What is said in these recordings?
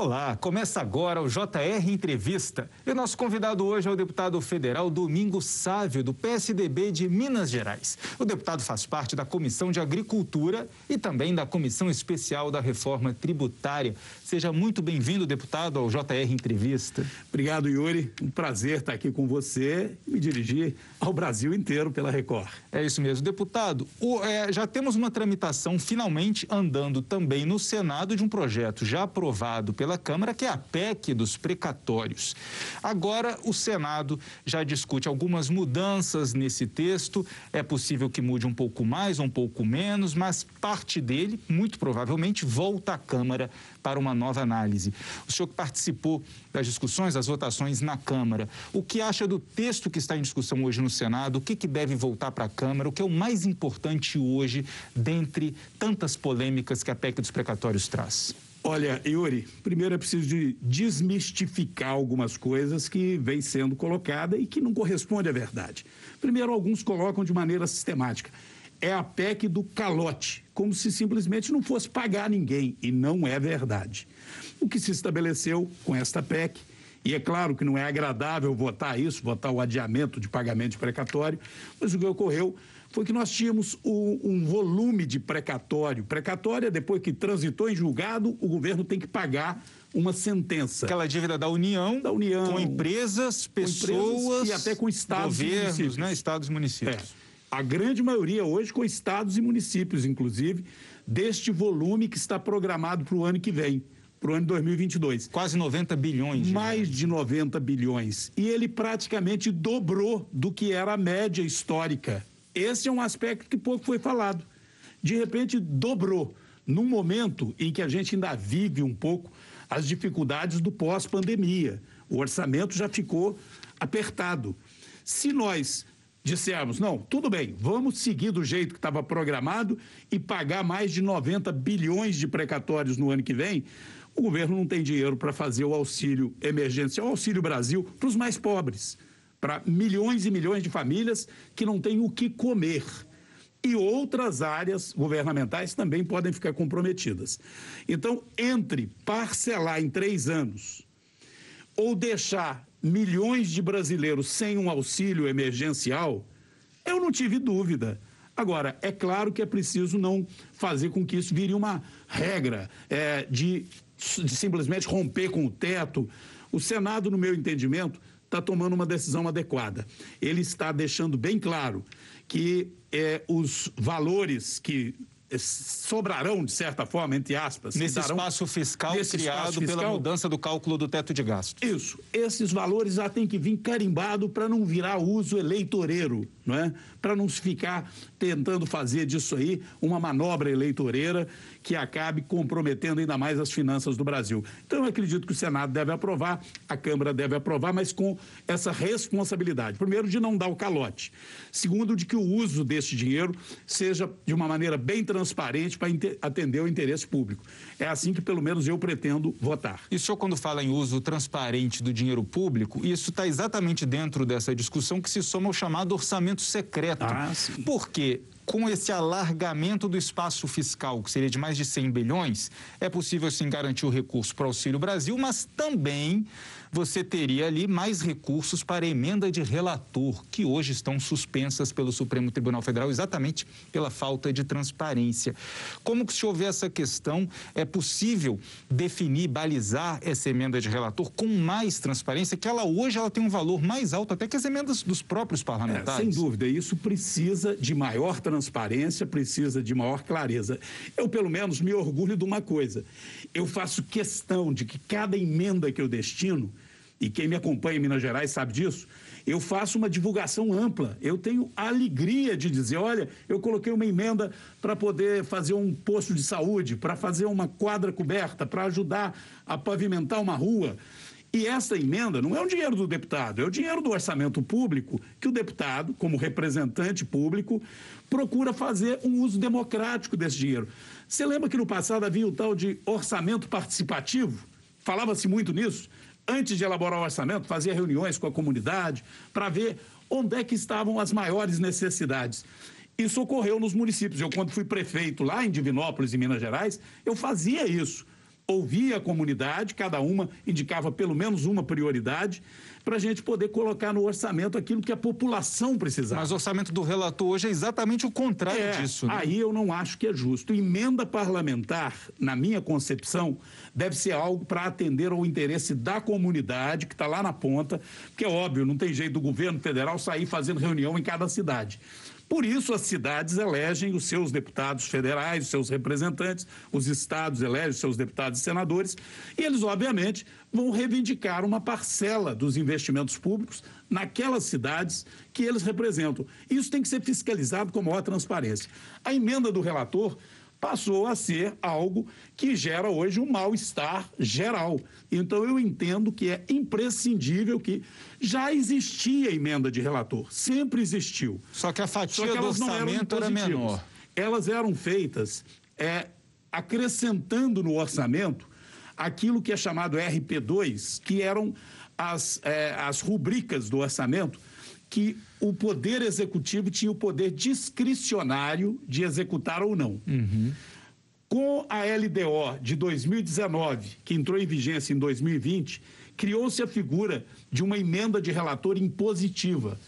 Olá, começa agora o JR Entrevista. E o nosso convidado hoje é o deputado federal Domingos Sávio, do PSDB de Minas Gerais. O deputado faz parte da Comissão de Agricultura e também da Comissão Especial da Reforma Tributária. Seja muito bem-vindo, deputado, ao JR Entrevista. Obrigado, Yuri. Um prazer estar aqui com você e me dirigir ao Brasil inteiro pela Record. É isso mesmo, deputado. O, é, já temos uma tramitação finalmente andando também no Senado de um projeto já aprovado pela pela Câmara, que é a PEC dos precatórios. Agora, o Senado já discute algumas mudanças nesse texto. É possível que mude um pouco mais, um pouco menos, mas parte dele, muito provavelmente, volta à Câmara para uma nova análise. O senhor que participou das discussões, das votações na Câmara, o que acha do texto que está em discussão hoje no Senado? O que, que deve voltar para a Câmara? O que é o mais importante hoje, dentre tantas polêmicas que a PEC dos precatórios traz? Olha, Yuri, primeiro é preciso de desmistificar algumas coisas que vem sendo colocada e que não corresponde à verdade. Primeiro, alguns colocam de maneira sistemática. É a PEC do calote, como se simplesmente não fosse pagar ninguém, e não é verdade. O que se estabeleceu com esta PEC, e é claro que não é agradável votar isso, votar o adiamento de pagamento de precatório, mas o que ocorreu foi que nós tínhamos um, um volume de precatório. Precatório é depois que transitou em julgado, o governo tem que pagar uma sentença. Aquela dívida da União, da União com empresas, pessoas com empresas e até com estados governos, e municípios. Né? Estados e municípios. É. A grande maioria hoje com estados e municípios, inclusive, deste volume que está programado para o ano que vem para o ano 2022. Quase 90 bilhões. Mais de 90 bilhões. E ele praticamente dobrou do que era a média histórica esse é um aspecto que pouco foi falado. De repente, dobrou. Num momento em que a gente ainda vive um pouco as dificuldades do pós-pandemia. O orçamento já ficou apertado. Se nós dissermos, não, tudo bem, vamos seguir do jeito que estava programado e pagar mais de 90 bilhões de precatórios no ano que vem, o governo não tem dinheiro para fazer o auxílio emergencial, o auxílio Brasil, para os mais pobres para milhões e milhões de famílias que não têm o que comer. E outras áreas governamentais também podem ficar comprometidas. Então, entre parcelar em três anos ou deixar milhões de brasileiros sem um auxílio emergencial, eu não tive dúvida. Agora, é claro que é preciso não fazer com que isso vire uma regra é, de, de simplesmente romper com o teto. O Senado, no meu entendimento, está tomando uma decisão adequada. Ele está deixando bem claro que é, os valores que sobrarão, de certa forma, entre aspas. Nesse darão, espaço fiscal nesse criado espaço fiscal, pela mudança do cálculo do teto de gastos. Isso. Esses valores já têm que vir carimbado para não virar uso eleitoreiro, não é? Para não se ficar tentando fazer disso aí uma manobra eleitoreira que acabe comprometendo ainda mais as finanças do Brasil. Então, eu acredito que o Senado deve aprovar, a Câmara deve aprovar, mas com essa responsabilidade. Primeiro, de não dar o calote. Segundo, de que o uso desse dinheiro seja de uma maneira bem transparente para atender o interesse público. É assim que, pelo menos, eu pretendo votar. E o senhor, quando fala em uso transparente do dinheiro público, isso está exatamente dentro dessa discussão que se soma ao chamado orçamento secreto. Ah, sim. Por quê? com esse alargamento do espaço fiscal, que seria de mais de 100 bilhões, é possível sim garantir o recurso para o Auxílio Brasil, mas também você teria ali mais recursos para emenda de relator, que hoje estão suspensas pelo Supremo Tribunal Federal exatamente pela falta de transparência. Como que se houver essa questão, é possível definir, balizar essa emenda de relator com mais transparência, que ela hoje ela tem um valor mais alto até que as emendas dos próprios parlamentares? É, sem dúvida, isso precisa de maior transparência, precisa de maior clareza. Eu, pelo menos, me orgulho de uma coisa. Eu faço questão de que cada emenda que eu destino e quem me acompanha em Minas Gerais sabe disso, eu faço uma divulgação ampla. Eu tenho alegria de dizer: olha, eu coloquei uma emenda para poder fazer um posto de saúde, para fazer uma quadra coberta, para ajudar a pavimentar uma rua. E essa emenda não é o dinheiro do deputado, é o dinheiro do orçamento público que o deputado, como representante público, procura fazer um uso democrático desse dinheiro. Você lembra que no passado havia o tal de orçamento participativo? Falava-se muito nisso antes de elaborar o orçamento, fazia reuniões com a comunidade para ver onde é que estavam as maiores necessidades. Isso ocorreu nos municípios. Eu, quando fui prefeito lá em Divinópolis, em Minas Gerais, eu fazia isso. Ouvia a comunidade, cada uma indicava pelo menos uma prioridade, para a gente poder colocar no orçamento aquilo que a população precisava. Mas o orçamento do relator hoje é exatamente o contrário é, disso. Né? Aí eu não acho que é justo. Emenda parlamentar, na minha concepção, deve ser algo para atender ao interesse da comunidade, que está lá na ponta, porque é óbvio, não tem jeito do governo federal sair fazendo reunião em cada cidade. Por isso, as cidades elegem os seus deputados federais, os seus representantes, os estados elegem os seus deputados e senadores, e eles, obviamente, vão reivindicar uma parcela dos investimentos públicos naquelas cidades que eles representam. Isso tem que ser fiscalizado com maior transparência. A emenda do relator passou a ser algo que gera hoje um mal-estar geral. Então, eu entendo que é imprescindível que já existia emenda de relator, sempre existiu. Só que a fatia que do orçamento era menor. Elas eram feitas é, acrescentando no orçamento aquilo que é chamado RP2, que eram as, é, as rubricas do orçamento que o poder executivo tinha o poder discricionário de executar ou não. Uhum. Com a LDO de 2019, que entrou em vigência em 2020, criou-se a figura de uma emenda de relator impositiva,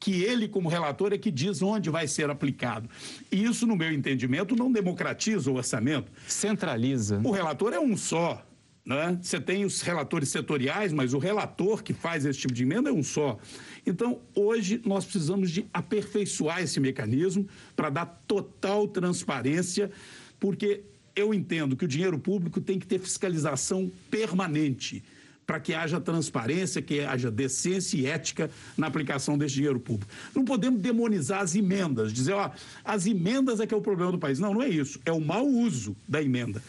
que ele, como relator, é que diz onde vai ser aplicado. E isso, no meu entendimento, não democratiza o orçamento. Centraliza. O relator é um só. Né? Você tem os relatores setoriais, mas o relator que faz esse tipo de emenda é um só. Então, hoje, nós precisamos de aperfeiçoar esse mecanismo para dar total transparência, porque eu entendo que o dinheiro público tem que ter fiscalização permanente para que haja transparência, que haja decência e ética na aplicação desse dinheiro público. Não podemos demonizar as emendas, dizer, ó, as emendas é que é o problema do país. Não, não é isso. É o mau uso da emenda.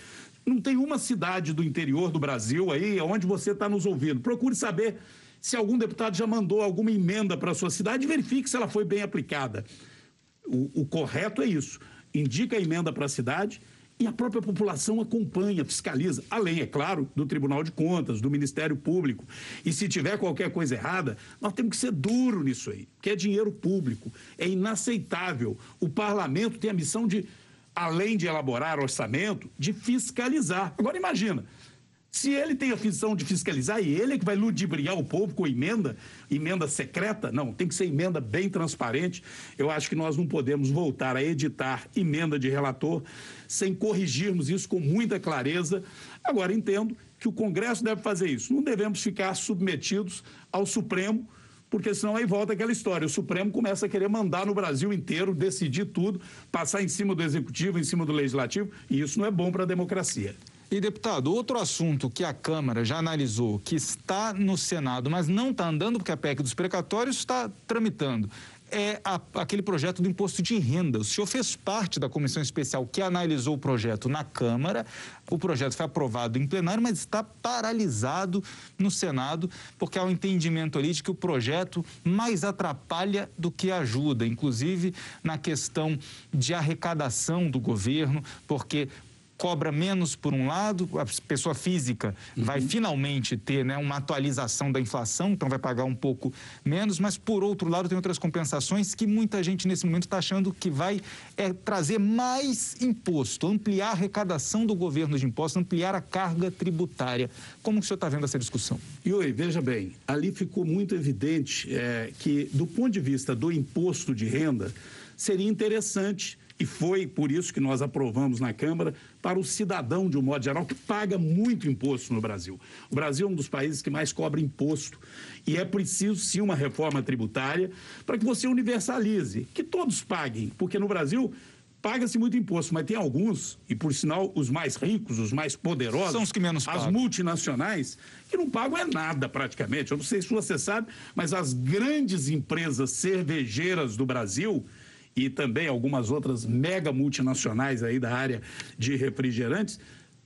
Não tem uma cidade do interior do Brasil aí onde você está nos ouvindo. Procure saber se algum deputado já mandou alguma emenda para a sua cidade, verifique se ela foi bem aplicada. O, o correto é isso. Indica a emenda para a cidade e a própria população acompanha, fiscaliza, além, é claro, do Tribunal de Contas, do Ministério Público. E se tiver qualquer coisa errada, nós temos que ser duro nisso aí, que é dinheiro público. É inaceitável. O parlamento tem a missão de, além de elaborar orçamento, de fiscalizar. Agora imagina, se ele tem a função de fiscalizar e ele é que vai ludibriar o povo com emenda, emenda secreta, não, tem que ser emenda bem transparente. Eu acho que nós não podemos voltar a editar emenda de relator sem corrigirmos isso com muita clareza. Agora, entendo que o Congresso deve fazer isso. Não devemos ficar submetidos ao Supremo, porque senão aí volta aquela história. O Supremo começa a querer mandar no Brasil inteiro, decidir tudo, passar em cima do Executivo, em cima do Legislativo, e isso não é bom para a democracia. E, deputado, outro assunto que a Câmara já analisou, que está no Senado, mas não está andando porque a PEC dos precatórios está tramitando, é a, aquele projeto do imposto de renda. O senhor fez parte da comissão especial que analisou o projeto na Câmara. O projeto foi aprovado em plenário, mas está paralisado no Senado, porque há um entendimento ali de que o projeto mais atrapalha do que ajuda, inclusive na questão de arrecadação do governo, porque cobra menos por um lado, a pessoa física uhum. vai finalmente ter né, uma atualização da inflação, então vai pagar um pouco menos, mas por outro lado tem outras compensações que muita gente nesse momento está achando que vai é, trazer mais imposto, ampliar a arrecadação do governo de impostos, ampliar a carga tributária. Como o senhor está vendo essa discussão? Yuri, veja bem, ali ficou muito evidente é, que, do ponto de vista do imposto de renda, seria interessante e foi por isso que nós aprovamos na Câmara para o cidadão, de um modo geral, que paga muito imposto no Brasil. O Brasil é um dos países que mais cobra imposto. E é preciso, sim, uma reforma tributária para que você universalize, que todos paguem, porque no Brasil paga-se muito imposto, mas tem alguns, e por sinal os mais ricos, os mais poderosos, são os que menos pagam. As multinacionais, que não pagam é nada praticamente. Eu não sei se você sabe, mas as grandes empresas cervejeiras do Brasil e também algumas outras mega multinacionais aí da área de refrigerantes,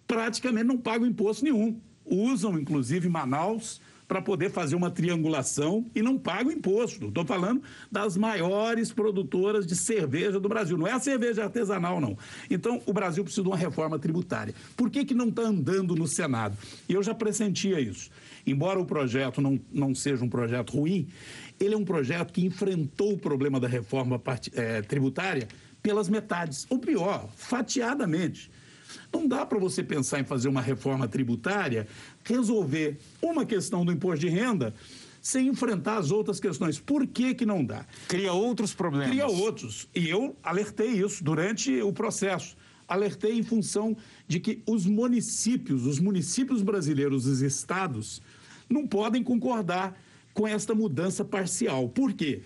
praticamente não pagam imposto nenhum. Usam, inclusive, Manaus para poder fazer uma triangulação e não pagam imposto. Estou falando das maiores produtoras de cerveja do Brasil. Não é a cerveja artesanal, não. Então, o Brasil precisa de uma reforma tributária. Por que, que não está andando no Senado? E eu já pressentia isso. Embora o projeto não, não seja um projeto ruim, ele é um projeto que enfrentou o problema da reforma part... é, tributária pelas metades, ou pior, fatiadamente. Não dá para você pensar em fazer uma reforma tributária, resolver uma questão do imposto de renda sem enfrentar as outras questões. Por que, que não dá? Cria outros problemas. Cria outros. E eu alertei isso durante o processo. Alertei em função de que os municípios, os municípios brasileiros, os estados, não podem concordar com esta mudança parcial. Por quê?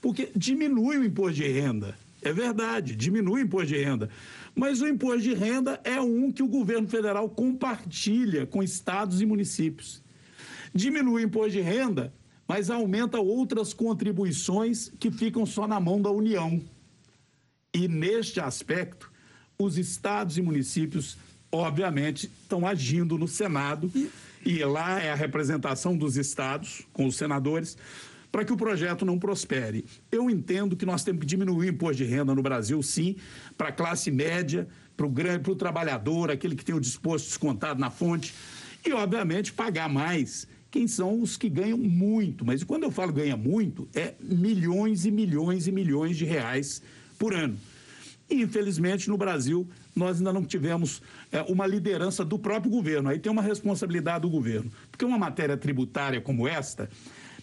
Porque diminui o imposto de renda. É verdade, diminui o imposto de renda. Mas o imposto de renda é um que o governo federal compartilha com estados e municípios. Diminui o imposto de renda mas aumenta outras contribuições que ficam só na mão da União. E neste aspecto, os estados e municípios, obviamente, estão agindo no Senado, e lá é a representação dos estados, com os senadores, para que o projeto não prospere. Eu entendo que nós temos que diminuir o imposto de renda no Brasil, sim, para a classe média, para o grande, para o trabalhador, aquele que tem o disposto descontado na fonte, e, obviamente, pagar mais quem são os que ganham muito. Mas quando eu falo ganha muito, é milhões e milhões e milhões de reais por ano. E, infelizmente, no Brasil, nós ainda não tivemos é, uma liderança do próprio governo. Aí tem uma responsabilidade do governo. Porque uma matéria tributária como esta,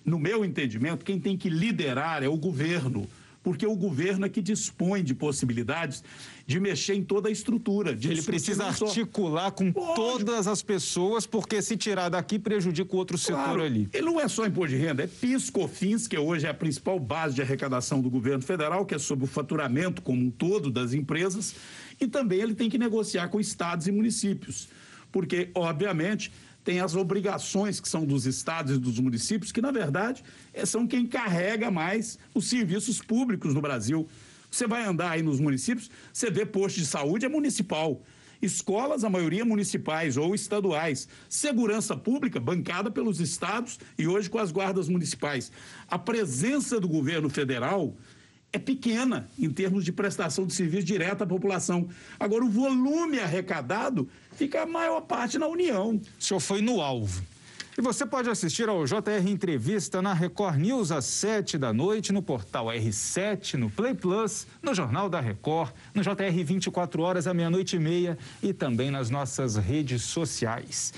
no meu entendimento, quem tem que liderar é o governo porque o governo é que dispõe de possibilidades de mexer em toda a estrutura. Ele precisa articular com Lógico. todas as pessoas, porque se tirar daqui prejudica o outro claro, setor ali. Ele não é só imposto de renda, é PIS, COFINS, que hoje é a principal base de arrecadação do governo federal, que é sobre o faturamento como um todo das empresas, e também ele tem que negociar com estados e municípios, porque, obviamente, tem as obrigações que são dos estados e dos municípios, que, na verdade, é, são quem carrega mais os serviços públicos no Brasil. Você vai andar aí nos municípios, você vê posto de saúde é municipal. Escolas, a maioria municipais ou estaduais. Segurança pública, bancada pelos estados e hoje com as guardas municipais. A presença do governo federal é pequena em termos de prestação de serviço direto à população. Agora, o volume arrecadado fica a maior parte na União. O senhor foi no alvo. E você pode assistir ao JR Entrevista na Record News às 7 da noite, no portal R7, no Play Plus, no Jornal da Record, no JR 24 horas à meia-noite e meia e também nas nossas redes sociais.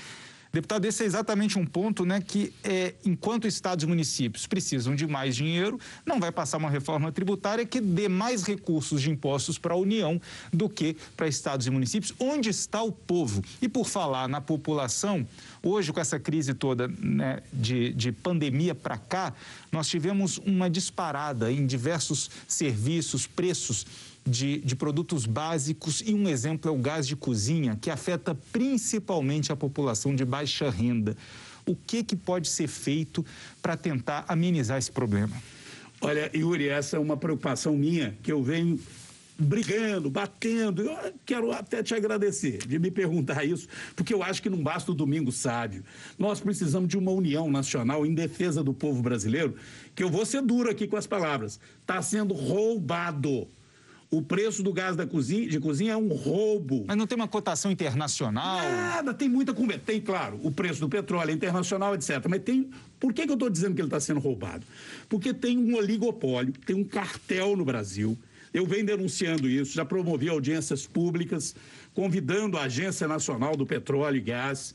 Deputado, esse é exatamente um ponto né, que, é, enquanto estados e municípios precisam de mais dinheiro, não vai passar uma reforma tributária que dê mais recursos de impostos para a União do que para estados e municípios. Onde está o povo? E por falar na população, hoje, com essa crise toda né, de, de pandemia para cá, nós tivemos uma disparada em diversos serviços, preços de, de produtos básicos e um exemplo é o gás de cozinha, que afeta principalmente a população de baixa renda. O que, que pode ser feito para tentar amenizar esse problema? Olha, Yuri, essa é uma preocupação minha que eu venho brigando, batendo. Eu quero até te agradecer de me perguntar isso, porque eu acho que não basta o domingo sábio. Nós precisamos de uma união nacional em defesa do povo brasileiro, que eu vou ser duro aqui com as palavras. Está sendo roubado. O preço do gás da cozinha, de cozinha é um roubo. Mas não tem uma cotação internacional? Nada, tem muita conversa. Tem, claro, o preço do petróleo é internacional, etc. Mas tem. Por que, que eu estou dizendo que ele está sendo roubado? Porque tem um oligopólio, tem um cartel no Brasil. Eu venho denunciando isso, já promovi audiências públicas, convidando a Agência Nacional do Petróleo e Gás.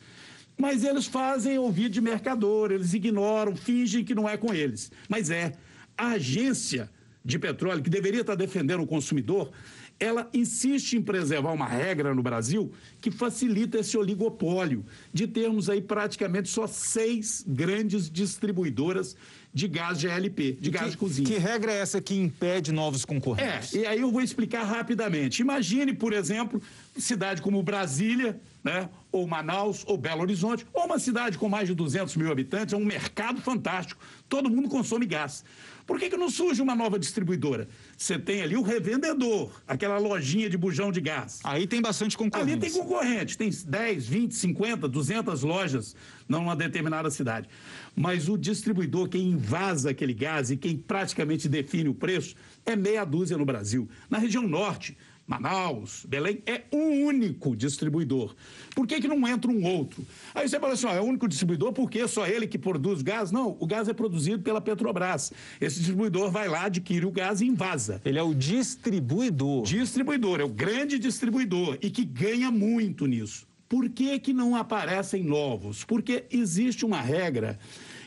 Mas eles fazem ouvir de mercador, eles ignoram, fingem que não é com eles. Mas é. A agência de petróleo, que deveria estar defendendo o consumidor, ela insiste em preservar uma regra no Brasil que facilita esse oligopólio, de termos aí praticamente só seis grandes distribuidoras de gás GLP, de gás que, de cozinha. Que regra é essa que impede novos concorrentes? É, e aí eu vou explicar rapidamente. Imagine, por exemplo, cidade como Brasília, né, ou Manaus, ou Belo Horizonte, ou uma cidade com mais de 200 mil habitantes, é um mercado fantástico, todo mundo consome gás. Por que, que não surge uma nova distribuidora? Você tem ali o revendedor, aquela lojinha de bujão de gás. Aí tem bastante concorrente. Ali tem concorrente, tem 10, 20, 50, 200 lojas numa determinada cidade. Mas o distribuidor, quem invasa aquele gás e quem praticamente define o preço, é meia dúzia no Brasil. Na região norte, Manaus, Belém, é um único distribuidor. Por que, que não entra um outro? Aí você fala assim, ó, é o único distribuidor porque é só ele que produz gás? Não, o gás é produzido pela Petrobras. Esse distribuidor vai lá, adquire o gás e invasa. Ele é o distribuidor. Distribuidor, é o grande distribuidor e que ganha muito nisso. Por que, que não aparecem novos? Porque existe uma regra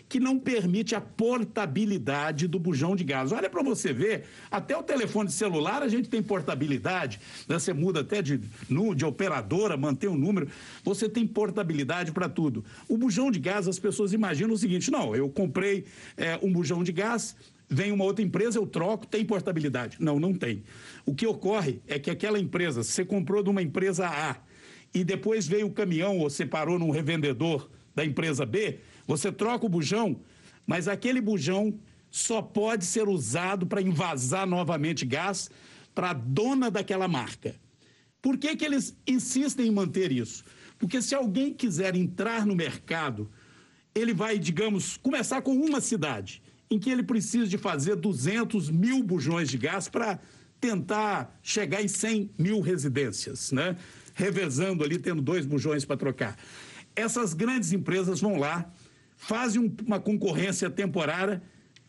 que não permite a portabilidade do bujão de gás. Olha para você ver, até o telefone celular a gente tem portabilidade, né? você muda até de, de operadora, mantém o um número, você tem portabilidade para tudo. O bujão de gás, as pessoas imaginam o seguinte: não, eu comprei é, um bujão de gás, vem uma outra empresa, eu troco, tem portabilidade. Não, não tem. O que ocorre é que aquela empresa, você comprou de uma empresa A e depois veio o caminhão ou você parou num revendedor da empresa B, você troca o bujão, mas aquele bujão só pode ser usado para invasar novamente gás para a dona daquela marca. Por que, que eles insistem em manter isso? Porque se alguém quiser entrar no mercado, ele vai, digamos, começar com uma cidade, em que ele precisa de fazer 200 mil bujões de gás para tentar chegar em 100 mil residências, né? Revezando ali, tendo dois bujões para trocar. Essas grandes empresas vão lá, fazem uma concorrência temporária,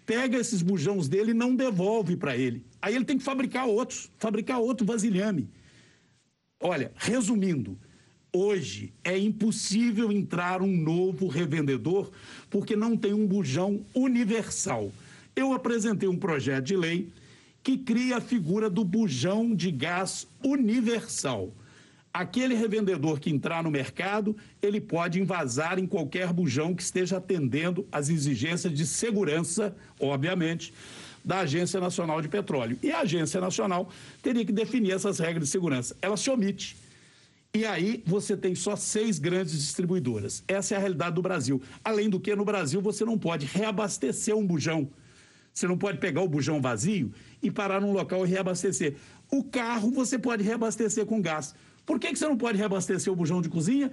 pega esses bujões dele e não devolve para ele. Aí ele tem que fabricar outros, fabricar outro vasilhame. Olha, resumindo, hoje é impossível entrar um novo revendedor porque não tem um bujão universal. Eu apresentei um projeto de lei que cria a figura do bujão de gás universal aquele revendedor que entrar no mercado, ele pode invasar em qualquer bujão que esteja atendendo às exigências de segurança, obviamente, da Agência Nacional de Petróleo. E a Agência Nacional teria que definir essas regras de segurança. Ela se omite. E aí você tem só seis grandes distribuidoras. Essa é a realidade do Brasil. Além do que, no Brasil, você não pode reabastecer um bujão. Você não pode pegar o bujão vazio e parar num local e reabastecer. O carro você pode reabastecer com gás. Por que, que você não pode reabastecer o bujão de cozinha?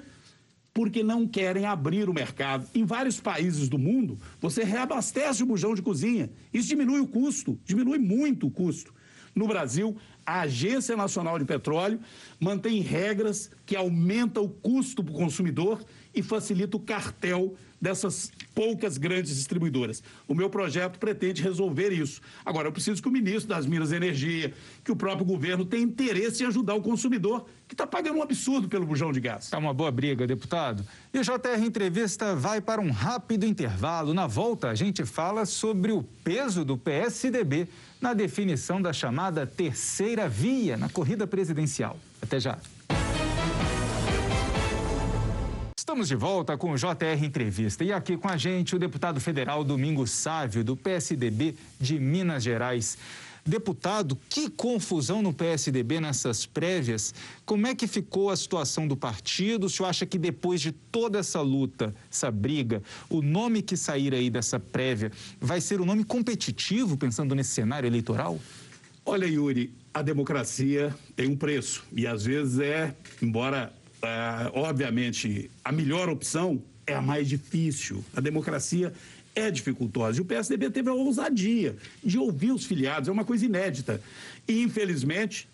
Porque não querem abrir o mercado. Em vários países do mundo, você reabastece o bujão de cozinha. Isso diminui o custo, diminui muito o custo. No Brasil, a Agência Nacional de Petróleo mantém regras que aumentam o custo para o consumidor e facilita o cartel dessas poucas grandes distribuidoras. O meu projeto pretende resolver isso. Agora, eu preciso que o ministro das Minas e Energia, que o próprio governo tenha interesse em ajudar o consumidor, que está pagando um absurdo pelo bujão de gás. É uma boa briga, deputado. E o JR Entrevista vai para um rápido intervalo. Na volta, a gente fala sobre o peso do PSDB na definição da chamada terceira via na corrida presidencial. Até já. Estamos de volta com o JR Entrevista e aqui com a gente o deputado federal Domingos Sávio, do PSDB de Minas Gerais. Deputado, que confusão no PSDB nessas prévias. Como é que ficou a situação do partido? O senhor acha que depois de toda essa luta, essa briga, o nome que sair aí dessa prévia vai ser um nome competitivo, pensando nesse cenário eleitoral? Olha, Yuri, a democracia tem um preço e às vezes é, embora é, obviamente, a melhor opção é a mais difícil. A democracia é dificultosa. E o PSDB teve a ousadia de ouvir os filiados, é uma coisa inédita. E, infelizmente,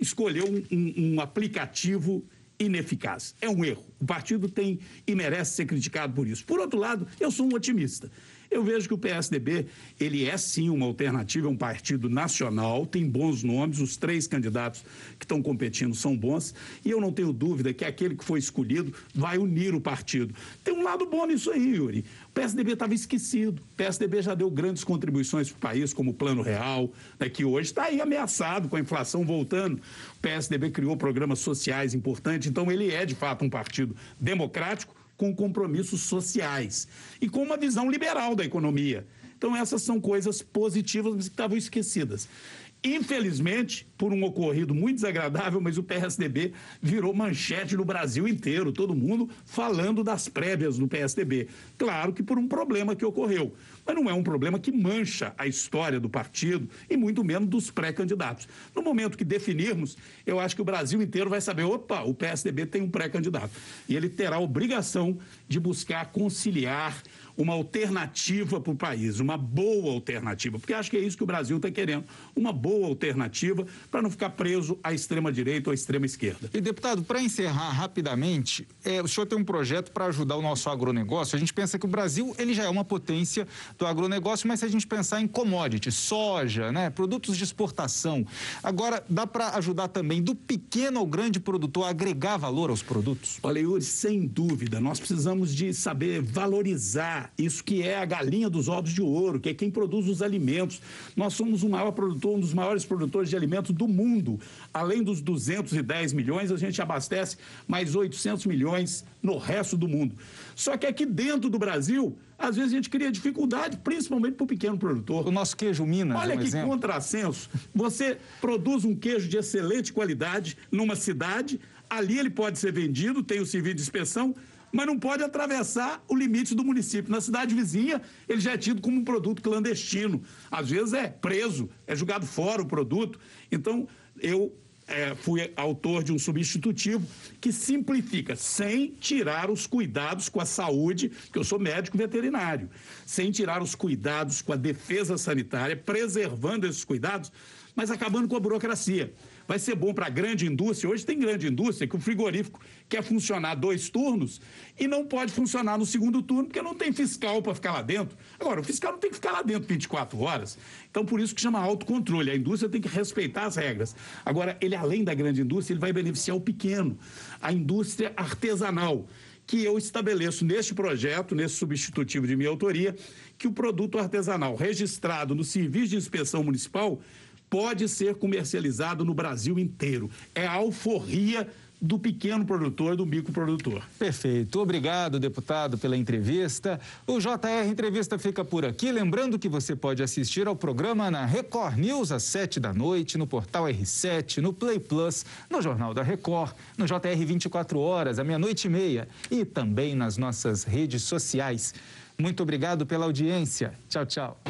escolheu um, um, um aplicativo ineficaz. É um erro. O partido tem e merece ser criticado por isso. Por outro lado, eu sou um otimista. Eu vejo que o PSDB, ele é sim uma alternativa, é um partido nacional, tem bons nomes, os três candidatos que estão competindo são bons, e eu não tenho dúvida que aquele que foi escolhido vai unir o partido. Tem um lado bom nisso aí, Yuri. O PSDB estava esquecido. O PSDB já deu grandes contribuições para o país, como o Plano Real, né, que hoje está aí ameaçado com a inflação voltando. O PSDB criou programas sociais importantes, então ele é de fato um partido democrático com compromissos sociais e com uma visão liberal da economia. Então, essas são coisas positivas, mas que estavam esquecidas. Infelizmente, por um ocorrido muito desagradável, mas o PSDB virou manchete no Brasil inteiro, todo mundo falando das prévias do PSDB. Claro que por um problema que ocorreu, mas não é um problema que mancha a história do partido e muito menos dos pré-candidatos. No momento que definirmos, eu acho que o Brasil inteiro vai saber: opa, o PSDB tem um pré-candidato. E ele terá a obrigação de buscar conciliar uma alternativa para o país, uma boa alternativa, porque acho que é isso que o Brasil está querendo, uma boa alternativa para não ficar preso à extrema-direita ou à extrema-esquerda. E, deputado, para encerrar rapidamente, é, o senhor tem um projeto para ajudar o nosso agronegócio. A gente pensa que o Brasil ele já é uma potência do agronegócio, mas se a gente pensar em commodity, soja, né, produtos de exportação, agora dá para ajudar também do pequeno ao grande produtor a agregar valor aos produtos? Olha, Yuri, sem dúvida, nós precisamos de saber valorizar isso que é a galinha dos ovos de ouro, que é quem produz os alimentos. Nós somos o maior produtor, um dos maiores produtores de alimentos do mundo. Além dos 210 milhões, a gente abastece mais 800 milhões no resto do mundo. Só que aqui dentro do Brasil, às vezes a gente cria dificuldade, principalmente para o pequeno produtor. O nosso queijo Minas. Olha um que exemplo. contrassenso. Você produz um queijo de excelente qualidade numa cidade, ali ele pode ser vendido, tem o serviço de inspeção, mas não pode atravessar o limite do município. Na cidade vizinha, ele já é tido como um produto clandestino. Às vezes é preso, é jogado fora o produto. Então, eu é, fui autor de um substitutivo que simplifica, sem tirar os cuidados com a saúde, que eu sou médico veterinário, sem tirar os cuidados com a defesa sanitária, preservando esses cuidados, mas acabando com a burocracia. Vai ser bom para a grande indústria. Hoje tem grande indústria que o frigorífico quer funcionar dois turnos e não pode funcionar no segundo turno porque não tem fiscal para ficar lá dentro. Agora, o fiscal não tem que ficar lá dentro 24 horas. Então, por isso que chama autocontrole. A indústria tem que respeitar as regras. Agora, ele, além da grande indústria, ele vai beneficiar o pequeno, a indústria artesanal que eu estabeleço neste projeto, nesse substitutivo de minha autoria, que o produto artesanal registrado no Serviço de Inspeção Municipal pode ser comercializado no Brasil inteiro. É a alforria do pequeno produtor, do microprodutor. Perfeito. Obrigado, deputado, pela entrevista. O JR Entrevista fica por aqui. Lembrando que você pode assistir ao programa na Record News às sete da noite, no portal R7, no Play Plus, no Jornal da Record, no JR 24 horas, à meia-noite e meia e também nas nossas redes sociais. Muito obrigado pela audiência. Tchau, tchau.